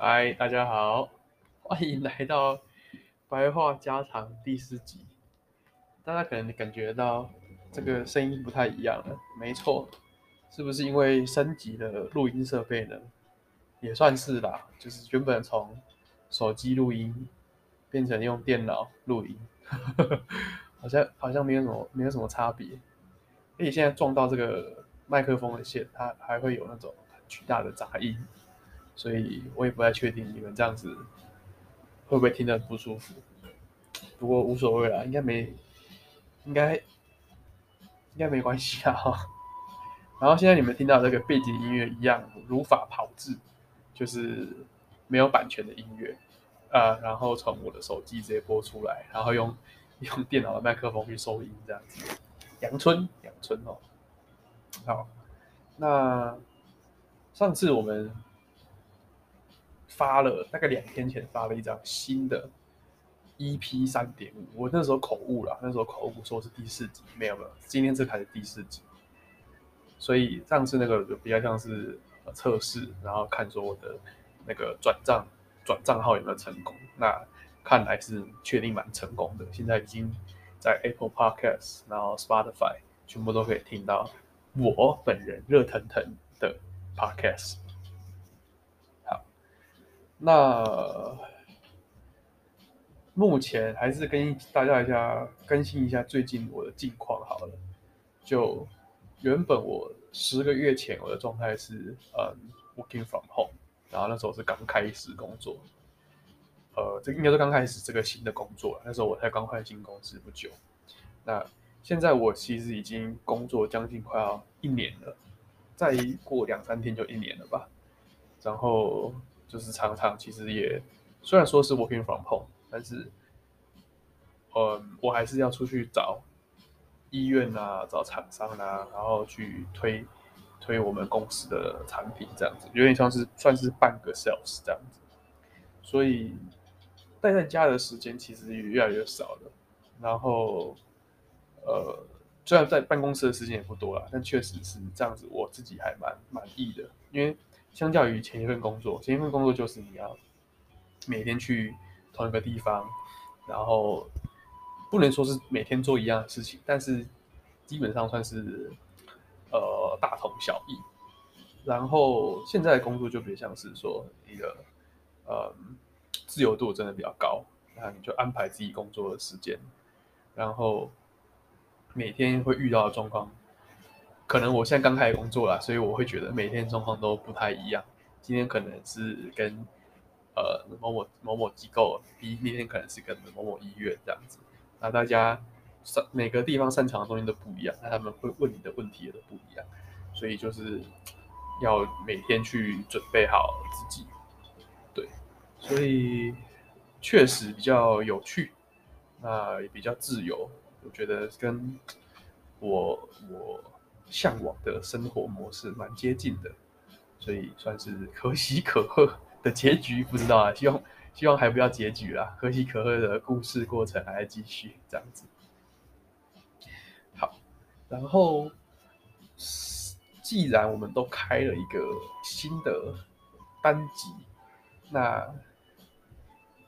嗨，大家好，欢迎来到白话家常第四集。大家可能感觉到这个声音不太一样了，没错，是不是因为升级的录音设备呢？也算是啦，就是原本从手机录音变成用电脑录音，好像好像没有什么没有什么差别。而且现在撞到这个麦克风的线，它还会有那种很巨大的杂音，所以我也不太确定你们这样子会不会听得不舒服。不过无所谓啦，应该没，应该应该没关系啊。然后现在你们听到这个背景音乐一样如法炮制。就是没有版权的音乐，呃，然后从我的手机直接播出来，然后用用电脑的麦克风去收音，这样子。阳春，阳春哦。好，那上次我们发了大概两天前发了一张新的 EP 三点五，我那时候口误了，那时候口误说是第四集，没有没有，今天这才是第四集，所以上次那个就比较像是。测试，然后看说我的那个转账转账号有没有成功？那看来是确定蛮成功的。现在已经在 Apple Podcast，然后 Spotify 全部都可以听到我本人热腾腾的 Podcast。那目前还是跟大家一下更新一下最近我的近况好了。就原本我。十个月前，我的状态是嗯，working from home，然后那时候是刚开始工作，呃，这应该是刚开始这个新的工作，那时候我才刚换新公司不久。那现在我其实已经工作将近快要一年了，再过两三天就一年了吧。然后就是常常其实也虽然说是 working from home，但是，嗯，我还是要出去找。医院啊，找厂商啊，然后去推推我们公司的产品，这样子有点像是算是半个 sales 这样子。所以待在家的时间其实也越来越少了。然后呃，虽然在办公室的时间也不多了，但确实是这样子，我自己还蛮满意的。因为相较于前一份工作，前一份工作就是你要每天去同一个地方，然后。不能说是每天做一样的事情，但是基本上算是呃大同小异。然后现在的工作就比较像是说一个呃自由度真的比较高，那你就安排自己工作的时间，然后每天会遇到的状况，可能我现在刚开始工作啦，所以我会觉得每天状况都不太一样。今天可能是跟呃某某某某机构，明明天可能是跟某某医院这样子。那大家擅每个地方擅长的东西都不一样，那他们会问你的问题也都不一样，所以就是要每天去准备好自己，对，所以确实比较有趣，那也比较自由，我觉得跟我我向往的生活模式蛮接近的，所以算是可喜可贺的结局，不知道啊，希望。希望还不要结局啦，可喜可贺的故事过程还在继续，这样子。好，然后既然我们都开了一个新的单集，那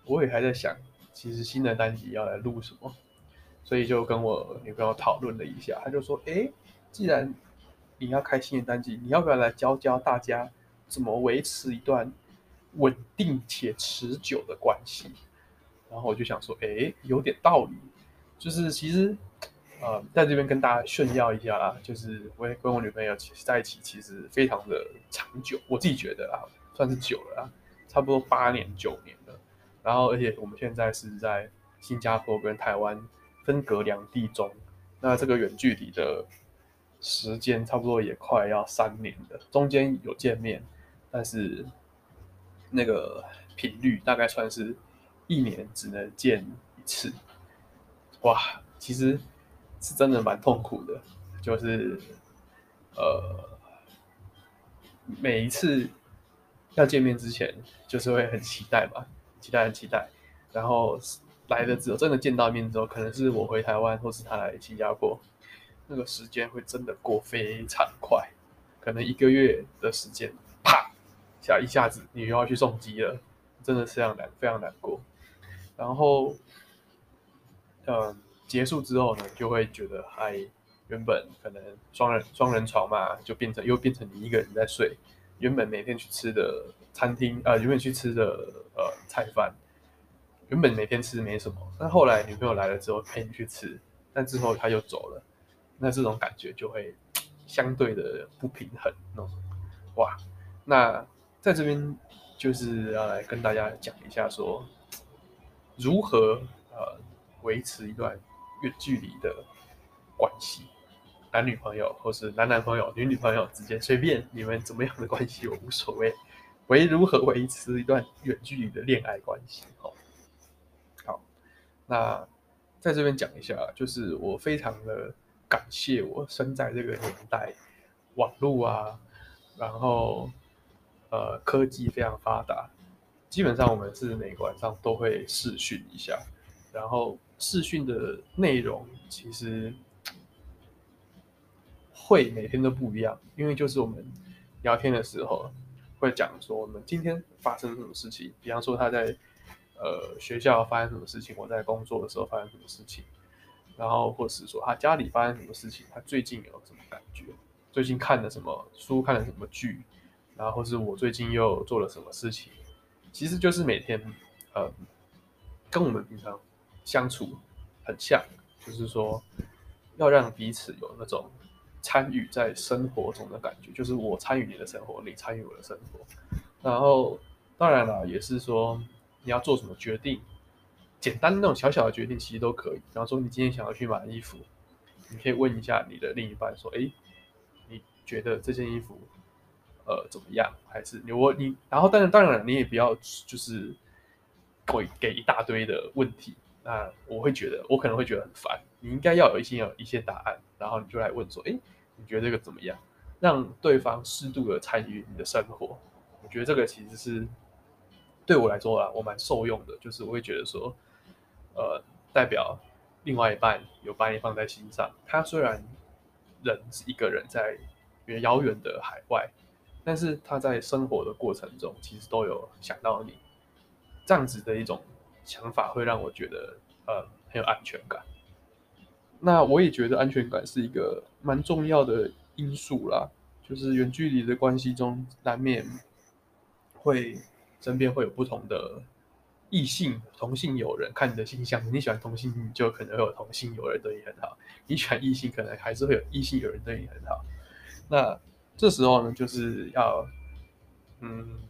我也还在想，其实新的单集要来录什么，所以就跟我女朋友讨论了一下，她就说：“诶，既然你要开新的单集，你要不要来教教大家怎么维持一段？”稳定且持久的关系，然后我就想说，哎，有点道理。就是其实，呃，在这边跟大家炫耀一下啦，就是我也跟我女朋友其实在一起，其实非常的长久，我自己觉得啊，算是久了啊，差不多八年九年了。然后，而且我们现在是在新加坡跟台湾分隔两地中，那这个远距离的时间差不多也快要三年了，中间有见面，但是。那个频率大概算是一年只能见一次，哇，其实是真的蛮痛苦的，就是呃，每一次要见面之前，就是会很期待嘛，期待很期待，然后来了之后，真的见到面之后，可能是我回台湾，或是他来新加坡，那个时间会真的过非常快，可能一个月的时间，啪。下一下子你又要去送机了，真的是非常难，非常难过。然后，嗯，结束之后呢，就会觉得，哎，原本可能双人双人床嘛，就变成又变成你一个人在睡。原本每天去吃的餐厅，呃，原本去吃的呃菜饭，原本每天吃没什么，但后来女朋友来了之后陪你去吃，但之后他又走了，那这种感觉就会相对的不平衡，那种，哇，那在这边就是要来跟大家讲一下说。如何呃维持一段远距离的关系？男女朋友或是男男朋友、女女朋友之间，随便你们怎么样的关系，我无所谓。为如何维持一段远距离的恋爱关系？好，好，那在这边讲一下，就是我非常的感谢我生在这个年代，网络啊，然后呃科技非常发达。基本上我们是每个晚上都会视讯一下，然后视讯的内容其实会每天都不一样，因为就是我们聊天的时候会讲说我们今天发生什么事情，比方说他在呃学校发生什么事情，我在工作的时候发生什么事情，然后或是说他家里发生什么事情，他最近有什么感觉，最近看了什么书，看了什么剧，然后是我最近又做了什么事情。其实就是每天，呃，跟我们平常相处很像，就是说要让彼此有那种参与在生活中的感觉，就是我参与你的生活，你参与我的生活。然后当然了，也是说你要做什么决定，简单的那种小小的决定其实都可以。比方说你今天想要去买衣服，你可以问一下你的另一半说：“哎，你觉得这件衣服？”呃，怎么样？还是你我你，然后当然当然你也不要就是会给一大堆的问题，那我会觉得我可能会觉得很烦。你应该要有一些有一些答案，然后你就来问说，哎，你觉得这个怎么样？让对方适度的参与你的生活，我觉得这个其实是对我来说啊，我蛮受用的。就是我会觉得说，呃，代表另外一半有把你放在心上。他虽然人是一个人在远遥远的海外。但是他在生活的过程中，其实都有想到你，这样子的一种想法会让我觉得呃很有安全感。那我也觉得安全感是一个蛮重要的因素啦，就是远距离的关系中，难免会身边会有不同的异性同性友人看你的形象，你喜欢同性，就可能会有同性友人对你很好；你喜欢异性，可能还是会有异性友人对你很好。那这时候呢，就是要，嗯，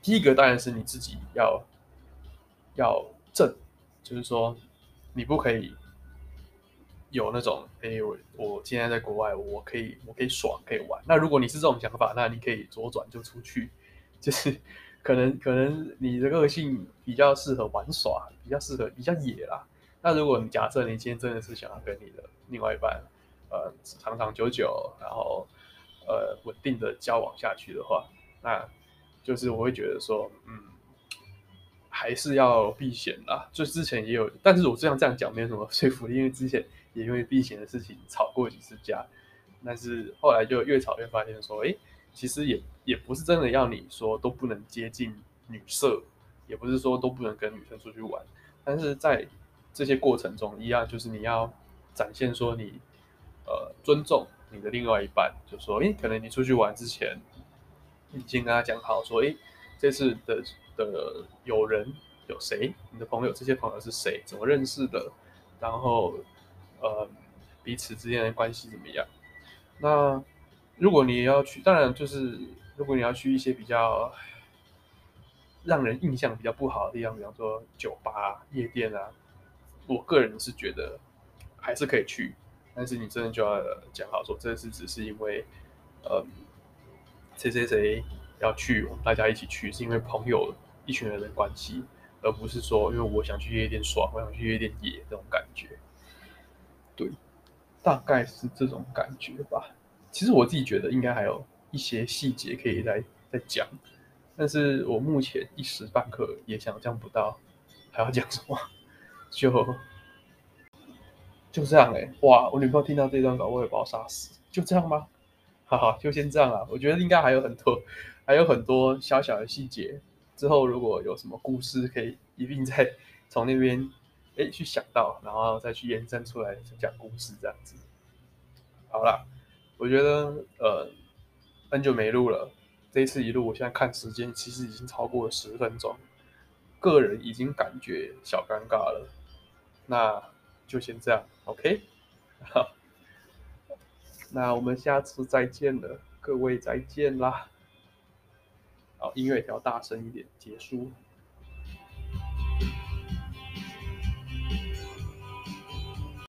第一个当然是你自己要要正，就是说你不可以有那种，哎，我我今天在国外，我可以我可以爽，可以玩。那如果你是这种想法，那你可以左转就出去，就是可能可能你的个性比较适合玩耍，比较适合比较野啦。那如果你假设你今天真的是想要跟你的另外一半，呃，长长久久，然后呃稳定的交往下去的话，那就是我会觉得说，嗯，还是要避险啦。就之前也有，但是我这样这样讲没有什么 说服力，因为之前也因为避险的事情吵过几次架，但是后来就越吵越发现说，哎，其实也也不是真的要你说都不能接近女色，也不是说都不能跟女生出去玩，但是在这些过程中，一样就是你要展现说你。呃，尊重你的另外一半，就说，诶，可能你出去玩之前，你先跟他讲好，说，诶，这次的的友人有谁？你的朋友，这些朋友是谁？怎么认识的？然后，呃，彼此之间的关系怎么样？那如果你要去，当然就是，如果你要去一些比较让人印象比较不好的地方，比方说酒吧、夜店啊，我个人是觉得还是可以去。但是你真的就要讲好说，这次只是因为，呃，谁谁谁要去，我们大家一起去，是因为朋友一群人的关系，而不是说因为我想去夜店耍，我想去夜店野这种感觉。对，大概是这种感觉吧。其实我自己觉得应该还有一些细节可以再再讲，但是我目前一时半刻也想象不到还要讲什么，就。就这样哎、哇！我女朋友听到这段稿，我也把我杀死。就这样吗？哈哈，就先这样啊。我觉得应该还有很多 还有很多小小的细节。之后如果有什么故事，可以一并再 从那边哎去想到，然后再去延伸出来讲故事这样子。好了，我觉得呃很久没录了，这一次一录，我现在看时间其实已经超过了十分钟，个人已经感觉小尴尬了。那就先这样，OK？好，那我们下次再见了，各位再见啦。好，音乐调大声一点，结束。